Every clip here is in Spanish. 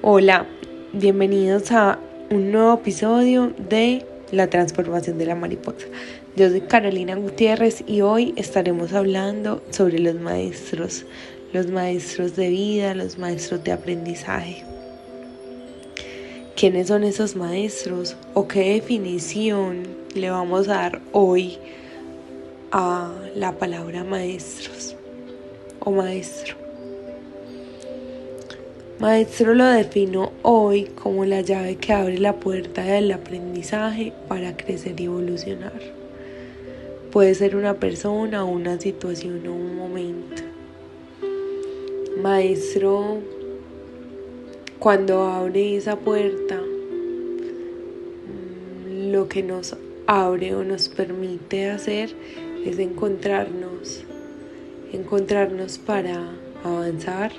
Hola, bienvenidos a un nuevo episodio de La transformación de la mariposa. Yo soy Carolina Gutiérrez y hoy estaremos hablando sobre los maestros, los maestros de vida, los maestros de aprendizaje. ¿Quiénes son esos maestros o qué definición le vamos a dar hoy a la palabra maestros o maestro? Maestro lo defino hoy como la llave que abre la puerta del aprendizaje para crecer y evolucionar. Puede ser una persona, una situación o un momento. Maestro, cuando abre esa puerta, mm, lo que nos abre o nos permite hacer es encontrarnos, encontrarnos para avanzar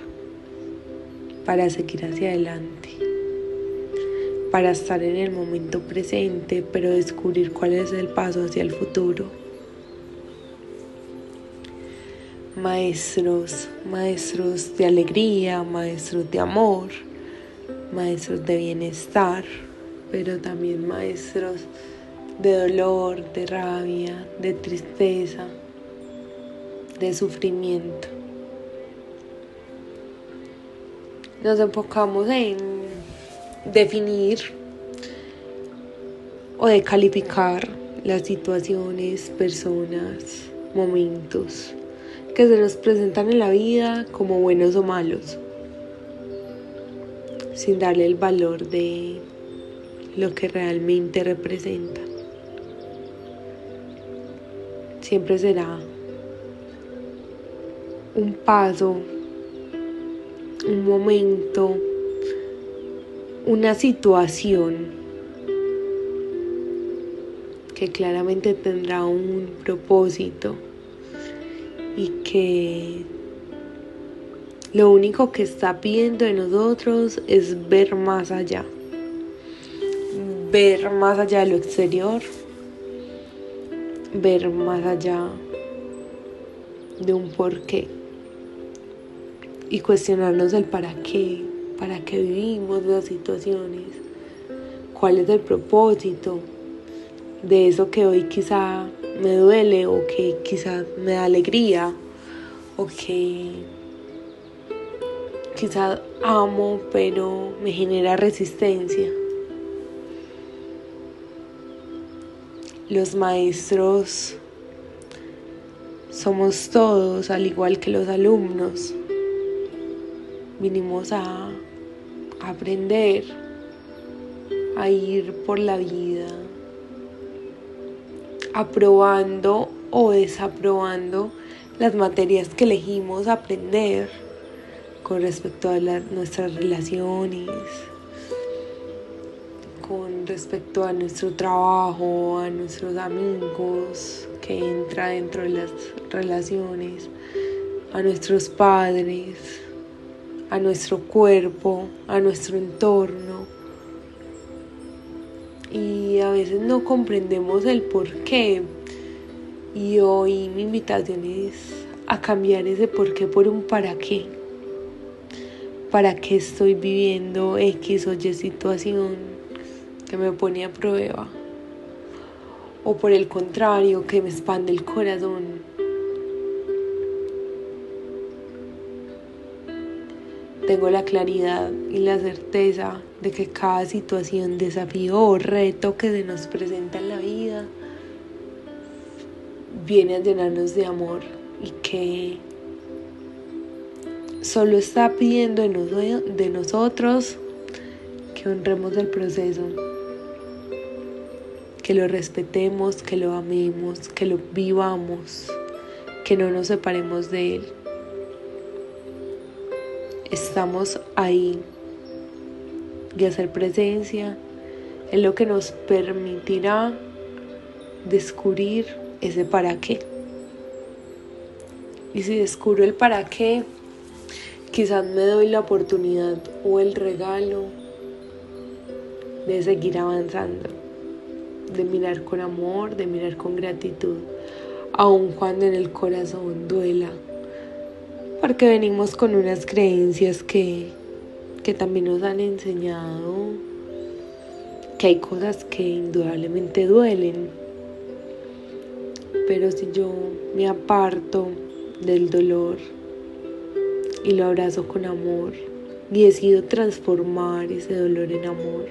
para seguir hacia adelante, para estar en el momento presente, pero descubrir cuál es el paso hacia el futuro. Maestros, maestros de alegría, maestros de amor, maestros de bienestar, pero también maestros de dolor, de rabia, de tristeza, de sufrimiento. Nos enfocamos en definir o de calificar las situaciones, personas, momentos que se nos presentan en la vida como buenos o malos, sin darle el valor de lo que realmente representa. Siempre será un paso un momento, una situación que claramente tendrá un propósito y que lo único que está pidiendo de nosotros es ver más allá, ver más allá de lo exterior, ver más allá de un porqué y cuestionarnos el para qué, para qué vivimos las situaciones, cuál es el propósito de eso que hoy quizá me duele o que quizá me da alegría o que quizá amo pero me genera resistencia. Los maestros somos todos, al igual que los alumnos vinimos a aprender, a ir por la vida, aprobando o desaprobando las materias que elegimos aprender con respecto a nuestras relaciones, con respecto a nuestro trabajo, a nuestros amigos que entra dentro de las relaciones, a nuestros padres a nuestro cuerpo, a nuestro entorno. Y a veces no comprendemos el por qué. Y hoy mi invitación es a cambiar ese por qué por un para qué. ¿Para qué estoy viviendo X o Y situación que me pone a prueba? O por el contrario, que me expande el corazón Tengo la claridad y la certeza de que cada situación, desafío o reto que se nos presenta en la vida viene a llenarnos de amor y que solo está pidiendo de nosotros que honremos el proceso, que lo respetemos, que lo amemos, que lo vivamos, que no nos separemos de él estamos ahí y hacer presencia es lo que nos permitirá descubrir ese para qué. Y si descubro el para qué, quizás me doy la oportunidad o el regalo de seguir avanzando, de mirar con amor, de mirar con gratitud, aun cuando en el corazón duela porque venimos con unas creencias que que también nos han enseñado que hay cosas que indudablemente duelen. Pero si yo me aparto del dolor y lo abrazo con amor y decido transformar ese dolor en amor,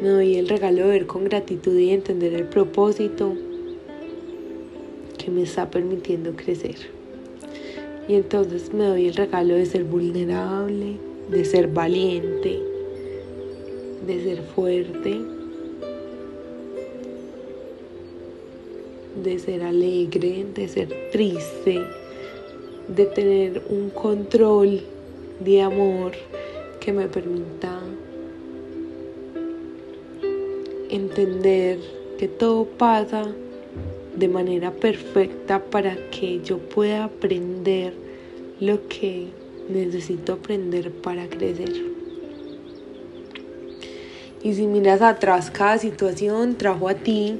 me doy el regalo de ver con gratitud y entender el propósito que me está permitiendo crecer. Y entonces me doy el regalo de ser vulnerable, de ser valiente, de ser fuerte, de ser alegre, de ser triste, de tener un control de amor que me permita entender que todo pasa de manera perfecta para que yo pueda aprender lo que necesito aprender para crecer. Y si miras atrás, cada situación trajo a ti,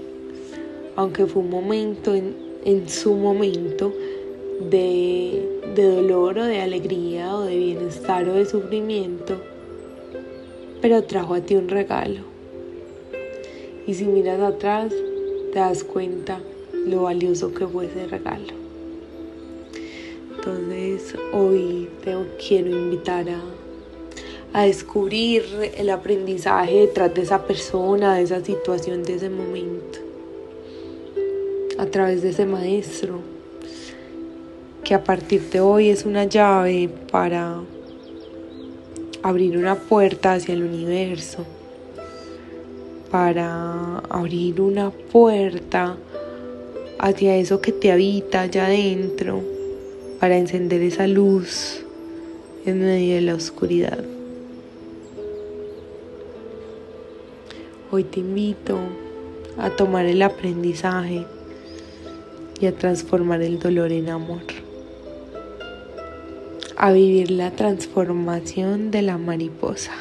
aunque fue un momento, en, su momento, de, de dolor o de alegría o de bienestar o de sufrimiento, pero trajo a ti un regalo. Y si miras atrás, te das cuenta lo valioso que fue ese regalo. Entonces hoy te quiero invitar a, a descubrir el aprendizaje detrás de esa persona, de esa situación, de ese momento, a través de ese maestro, que a partir de hoy es una llave para abrir una puerta hacia el universo, para abrir una puerta hacia eso que te habita allá adentro, para encender esa luz en medio de la oscuridad. Hoy te invito a tomar el aprendizaje y a transformar el dolor en amor. A vivir la transformación de la mariposa.